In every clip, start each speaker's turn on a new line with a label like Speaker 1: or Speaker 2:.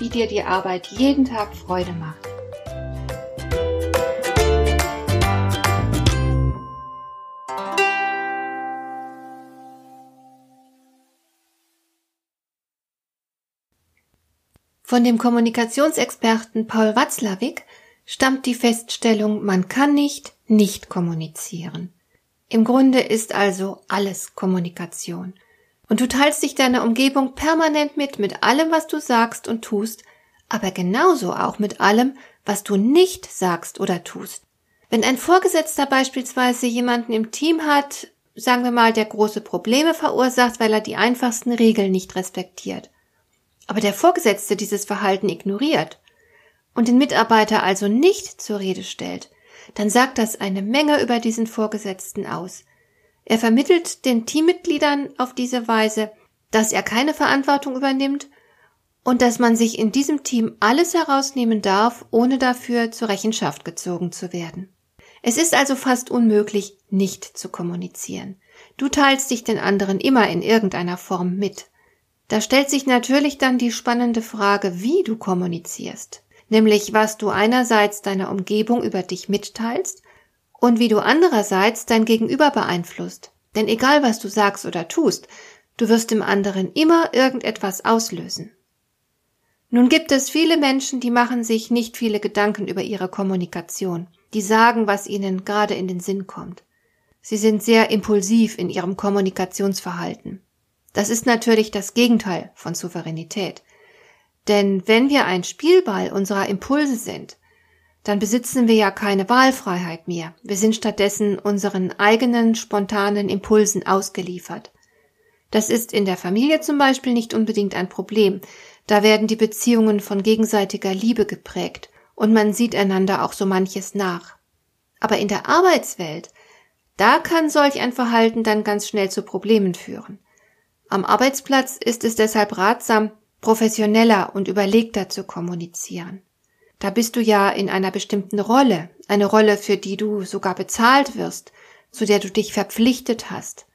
Speaker 1: wie dir die Arbeit jeden Tag Freude macht. Von dem Kommunikationsexperten Paul Watzlawick stammt die Feststellung, man kann nicht nicht kommunizieren. Im Grunde ist also alles Kommunikation. Und du teilst dich deiner Umgebung permanent mit, mit allem, was du sagst und tust, aber genauso auch mit allem, was du nicht sagst oder tust. Wenn ein Vorgesetzter beispielsweise jemanden im Team hat, sagen wir mal, der große Probleme verursacht, weil er die einfachsten Regeln nicht respektiert, aber der Vorgesetzte dieses Verhalten ignoriert und den Mitarbeiter also nicht zur Rede stellt, dann sagt das eine Menge über diesen Vorgesetzten aus. Er vermittelt den Teammitgliedern auf diese Weise, dass er keine Verantwortung übernimmt und dass man sich in diesem Team alles herausnehmen darf, ohne dafür zur Rechenschaft gezogen zu werden. Es ist also fast unmöglich, nicht zu kommunizieren. Du teilst dich den anderen immer in irgendeiner Form mit. Da stellt sich natürlich dann die spannende Frage, wie du kommunizierst, nämlich was du einerseits deiner Umgebung über dich mitteilst und wie du andererseits dein Gegenüber beeinflusst. Denn egal was du sagst oder tust, du wirst im anderen immer irgendetwas auslösen. Nun gibt es viele Menschen, die machen sich nicht viele Gedanken über ihre Kommunikation, die sagen, was ihnen gerade in den Sinn kommt. Sie sind sehr impulsiv in ihrem Kommunikationsverhalten. Das ist natürlich das Gegenteil von Souveränität. Denn wenn wir ein Spielball unserer Impulse sind, dann besitzen wir ja keine Wahlfreiheit mehr. Wir sind stattdessen unseren eigenen spontanen Impulsen ausgeliefert. Das ist in der Familie zum Beispiel nicht unbedingt ein Problem. Da werden die Beziehungen von gegenseitiger Liebe geprägt und man sieht einander auch so manches nach. Aber in der Arbeitswelt, da kann solch ein Verhalten dann ganz schnell zu Problemen führen. Am Arbeitsplatz ist es deshalb ratsam, professioneller und überlegter zu kommunizieren. Da bist du ja in einer bestimmten Rolle, eine Rolle, für die du sogar bezahlt wirst, zu der du dich verpflichtet hast.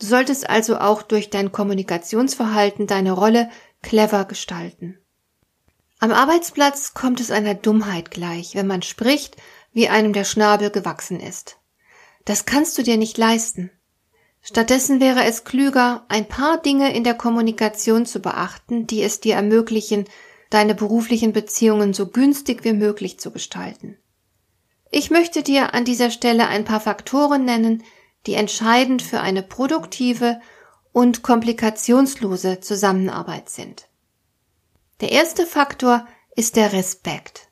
Speaker 1: Du solltest also auch durch dein Kommunikationsverhalten deine Rolle clever gestalten. Am Arbeitsplatz kommt es einer Dummheit gleich, wenn man spricht, wie einem der Schnabel gewachsen ist. Das kannst du dir nicht leisten. Stattdessen wäre es klüger, ein paar Dinge in der Kommunikation zu beachten, die es dir ermöglichen, deine beruflichen Beziehungen so günstig wie möglich zu gestalten. Ich möchte dir an dieser Stelle ein paar Faktoren nennen, die entscheidend für eine produktive und komplikationslose Zusammenarbeit sind. Der erste Faktor ist der Respekt.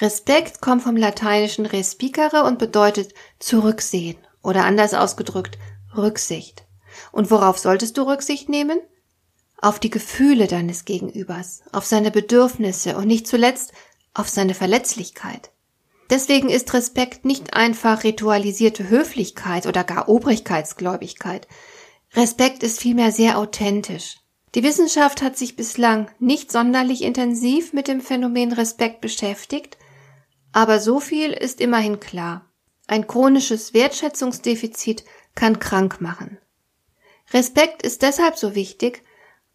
Speaker 1: Respekt kommt vom lateinischen respicere und bedeutet zurücksehen oder anders ausgedrückt Rücksicht. Und worauf solltest du Rücksicht nehmen? Auf die Gefühle deines Gegenübers, auf seine Bedürfnisse und nicht zuletzt auf seine Verletzlichkeit. Deswegen ist Respekt nicht einfach ritualisierte Höflichkeit oder gar Obrigkeitsgläubigkeit. Respekt ist vielmehr sehr authentisch. Die Wissenschaft hat sich bislang nicht sonderlich intensiv mit dem Phänomen Respekt beschäftigt, aber so viel ist immerhin klar. Ein chronisches Wertschätzungsdefizit kann krank machen. Respekt ist deshalb so wichtig,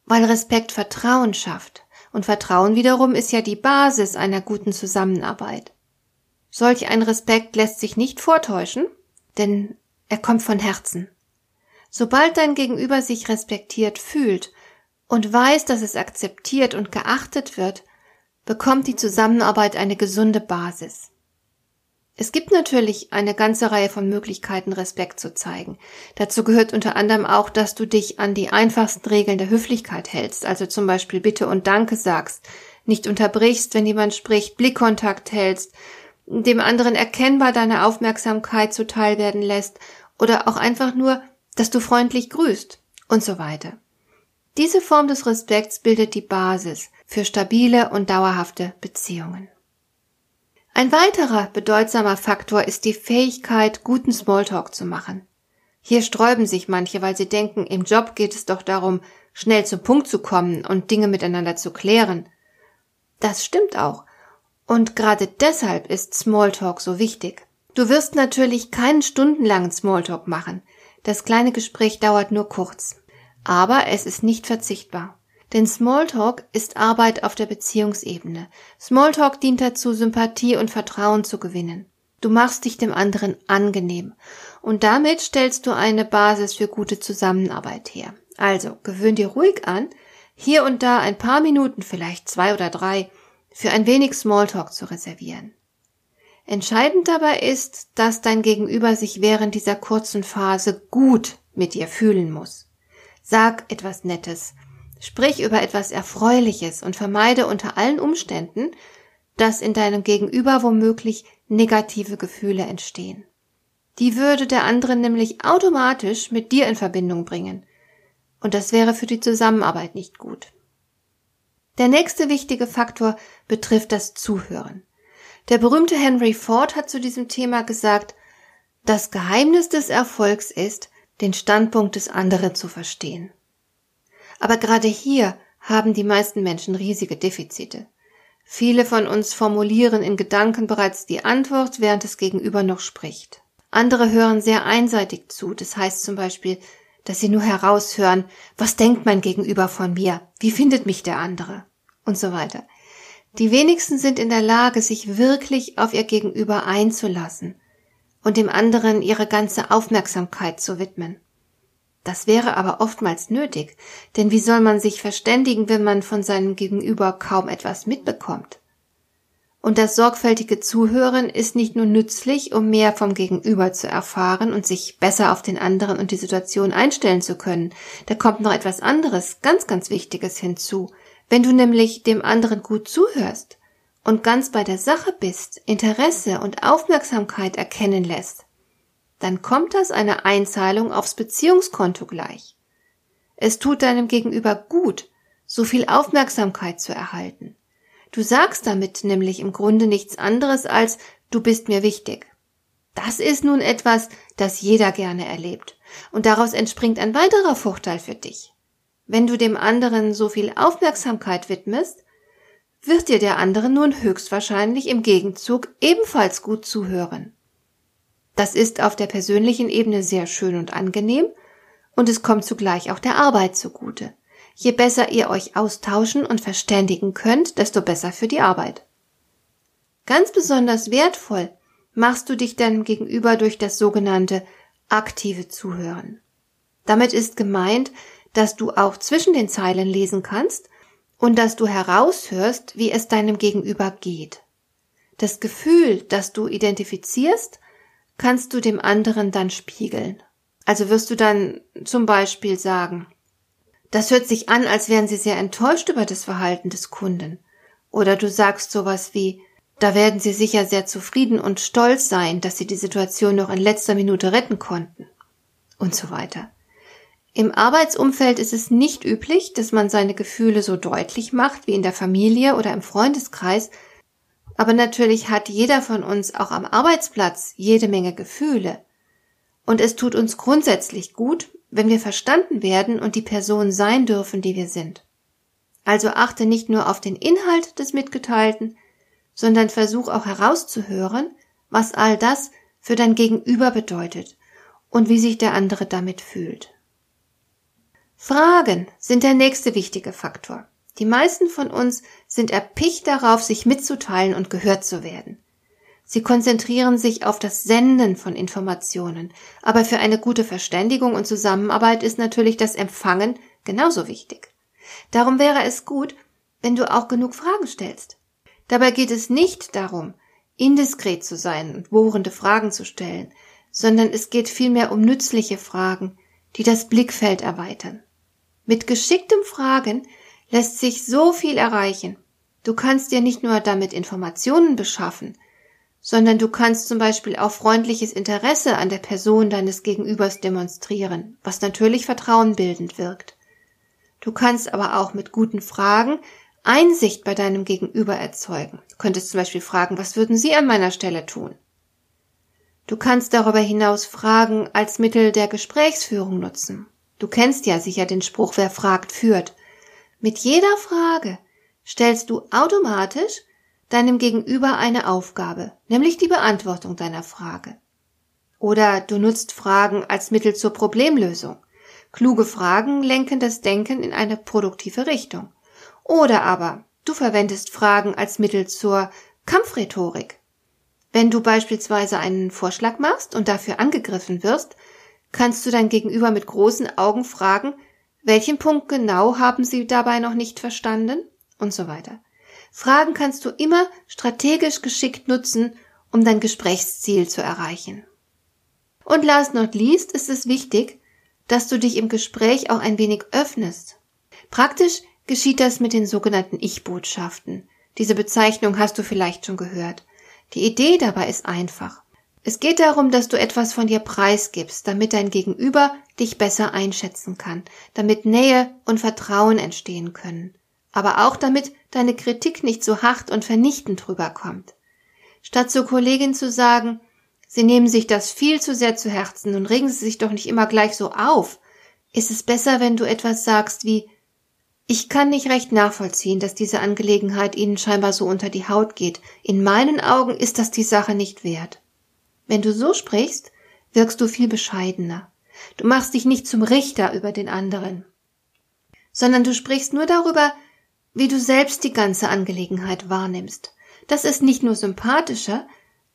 Speaker 1: weil Respekt Vertrauen schafft. Und Vertrauen wiederum ist ja die Basis einer guten Zusammenarbeit. Solch ein Respekt lässt sich nicht vortäuschen, denn er kommt von Herzen. Sobald dein Gegenüber sich respektiert fühlt und weiß, dass es akzeptiert und geachtet wird, bekommt die Zusammenarbeit eine gesunde Basis. Es gibt natürlich eine ganze Reihe von Möglichkeiten, Respekt zu zeigen. Dazu gehört unter anderem auch, dass du dich an die einfachsten Regeln der Höflichkeit hältst, also zum Beispiel Bitte und Danke sagst, nicht unterbrichst, wenn jemand spricht, Blickkontakt hältst, dem anderen erkennbar deine Aufmerksamkeit zuteil werden lässt oder auch einfach nur, dass du freundlich grüßt und so weiter. Diese Form des Respekts bildet die Basis für stabile und dauerhafte Beziehungen. Ein weiterer bedeutsamer Faktor ist die Fähigkeit, guten Smalltalk zu machen. Hier sträuben sich manche, weil sie denken, im Job geht es doch darum, schnell zum Punkt zu kommen und Dinge miteinander zu klären. Das stimmt auch. Und gerade deshalb ist Smalltalk so wichtig. Du wirst natürlich keinen stundenlangen Smalltalk machen. Das kleine Gespräch dauert nur kurz. Aber es ist nicht verzichtbar. Denn Smalltalk ist Arbeit auf der Beziehungsebene. Smalltalk dient dazu, Sympathie und Vertrauen zu gewinnen. Du machst dich dem anderen angenehm. Und damit stellst du eine Basis für gute Zusammenarbeit her. Also, gewöhn dir ruhig an, hier und da ein paar Minuten, vielleicht zwei oder drei, für ein wenig Smalltalk zu reservieren. Entscheidend dabei ist, dass dein Gegenüber sich während dieser kurzen Phase gut mit dir fühlen muss. Sag etwas Nettes, sprich über etwas Erfreuliches und vermeide unter allen Umständen, dass in deinem Gegenüber womöglich negative Gefühle entstehen. Die würde der andere nämlich automatisch mit dir in Verbindung bringen. Und das wäre für die Zusammenarbeit nicht gut. Der nächste wichtige Faktor betrifft das Zuhören. Der berühmte Henry Ford hat zu diesem Thema gesagt, das Geheimnis des Erfolgs ist, den Standpunkt des anderen zu verstehen. Aber gerade hier haben die meisten Menschen riesige Defizite. Viele von uns formulieren in Gedanken bereits die Antwort, während das Gegenüber noch spricht. Andere hören sehr einseitig zu, das heißt zum Beispiel, dass sie nur heraushören, was denkt mein Gegenüber von mir, wie findet mich der andere und so weiter. Die wenigsten sind in der Lage, sich wirklich auf ihr Gegenüber einzulassen und dem anderen ihre ganze Aufmerksamkeit zu widmen. Das wäre aber oftmals nötig, denn wie soll man sich verständigen, wenn man von seinem Gegenüber kaum etwas mitbekommt? Und das sorgfältige Zuhören ist nicht nur nützlich, um mehr vom Gegenüber zu erfahren und sich besser auf den anderen und die Situation einstellen zu können. Da kommt noch etwas anderes, ganz, ganz Wichtiges hinzu. Wenn du nämlich dem anderen gut zuhörst und ganz bei der Sache bist, Interesse und Aufmerksamkeit erkennen lässt, dann kommt das einer Einzahlung aufs Beziehungskonto gleich. Es tut deinem Gegenüber gut, so viel Aufmerksamkeit zu erhalten. Du sagst damit nämlich im Grunde nichts anderes als du bist mir wichtig. Das ist nun etwas, das jeder gerne erlebt, und daraus entspringt ein weiterer Vorteil für dich. Wenn du dem anderen so viel Aufmerksamkeit widmest, wird dir der andere nun höchstwahrscheinlich im Gegenzug ebenfalls gut zuhören. Das ist auf der persönlichen Ebene sehr schön und angenehm, und es kommt zugleich auch der Arbeit zugute. Je besser ihr euch austauschen und verständigen könnt, desto besser für die Arbeit. Ganz besonders wertvoll machst du dich deinem Gegenüber durch das sogenannte aktive Zuhören. Damit ist gemeint, dass du auch zwischen den Zeilen lesen kannst und dass du heraushörst, wie es deinem Gegenüber geht. Das Gefühl, das du identifizierst, kannst du dem anderen dann spiegeln. Also wirst du dann zum Beispiel sagen, das hört sich an, als wären sie sehr enttäuscht über das Verhalten des Kunden. Oder du sagst sowas wie, da werden sie sicher sehr zufrieden und stolz sein, dass sie die Situation noch in letzter Minute retten konnten. Und so weiter. Im Arbeitsumfeld ist es nicht üblich, dass man seine Gefühle so deutlich macht wie in der Familie oder im Freundeskreis, aber natürlich hat jeder von uns auch am Arbeitsplatz jede Menge Gefühle. Und es tut uns grundsätzlich gut, wenn wir verstanden werden und die Person sein dürfen, die wir sind. Also achte nicht nur auf den Inhalt des Mitgeteilten, sondern versuch auch herauszuhören, was all das für dein Gegenüber bedeutet und wie sich der andere damit fühlt. Fragen sind der nächste wichtige Faktor. Die meisten von uns sind erpicht darauf, sich mitzuteilen und gehört zu werden. Sie konzentrieren sich auf das Senden von Informationen, aber für eine gute Verständigung und Zusammenarbeit ist natürlich das Empfangen genauso wichtig. Darum wäre es gut, wenn du auch genug Fragen stellst. Dabei geht es nicht darum, indiskret zu sein und bohrende Fragen zu stellen, sondern es geht vielmehr um nützliche Fragen, die das Blickfeld erweitern. Mit geschicktem Fragen lässt sich so viel erreichen. Du kannst dir nicht nur damit Informationen beschaffen, sondern du kannst zum Beispiel auch freundliches Interesse an der Person deines Gegenübers demonstrieren, was natürlich vertrauenbildend wirkt. Du kannst aber auch mit guten Fragen Einsicht bei deinem Gegenüber erzeugen. Du könntest zum Beispiel fragen, was würden Sie an meiner Stelle tun? Du kannst darüber hinaus Fragen als Mittel der Gesprächsführung nutzen. Du kennst ja sicher den Spruch, wer fragt, führt. Mit jeder Frage stellst du automatisch deinem Gegenüber eine Aufgabe, nämlich die Beantwortung deiner Frage. Oder du nutzt Fragen als Mittel zur Problemlösung. Kluge Fragen lenken das Denken in eine produktive Richtung. Oder aber du verwendest Fragen als Mittel zur Kampfrhetorik. Wenn du beispielsweise einen Vorschlag machst und dafür angegriffen wirst, kannst du dein Gegenüber mit großen Augen fragen, welchen Punkt genau haben sie dabei noch nicht verstanden? Und so weiter. Fragen kannst du immer strategisch geschickt nutzen, um dein Gesprächsziel zu erreichen. Und last not least ist es wichtig, dass du dich im Gespräch auch ein wenig öffnest. Praktisch geschieht das mit den sogenannten Ich-Botschaften. Diese Bezeichnung hast du vielleicht schon gehört. Die Idee dabei ist einfach. Es geht darum, dass du etwas von dir preisgibst, damit dein Gegenüber dich besser einschätzen kann, damit Nähe und Vertrauen entstehen können, aber auch damit deine Kritik nicht so hart und vernichtend rüberkommt. Statt zur Kollegin zu sagen, sie nehmen sich das viel zu sehr zu Herzen und regen sie sich doch nicht immer gleich so auf, ist es besser, wenn du etwas sagst wie ich kann nicht recht nachvollziehen, dass diese Angelegenheit Ihnen scheinbar so unter die Haut geht. In meinen Augen ist das die Sache nicht wert. Wenn du so sprichst, wirkst du viel bescheidener. Du machst dich nicht zum Richter über den anderen, sondern du sprichst nur darüber, wie du selbst die ganze Angelegenheit wahrnimmst. Das ist nicht nur sympathischer,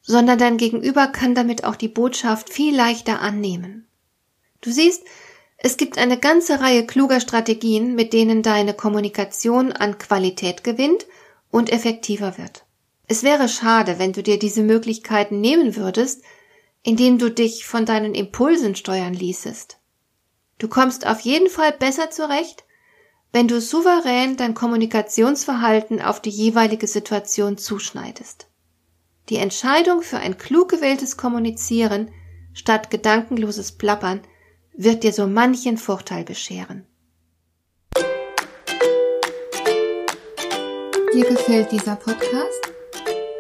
Speaker 1: sondern dein Gegenüber kann damit auch die Botschaft viel leichter annehmen. Du siehst, es gibt eine ganze Reihe kluger Strategien, mit denen deine Kommunikation an Qualität gewinnt und effektiver wird. Es wäre schade, wenn du dir diese Möglichkeiten nehmen würdest, indem du dich von deinen Impulsen steuern ließest. Du kommst auf jeden Fall besser zurecht, wenn du souverän dein Kommunikationsverhalten auf die jeweilige Situation zuschneidest. Die Entscheidung für ein klug gewähltes Kommunizieren statt gedankenloses Plappern wird dir so manchen Vorteil bescheren.
Speaker 2: Dir gefällt dieser Podcast?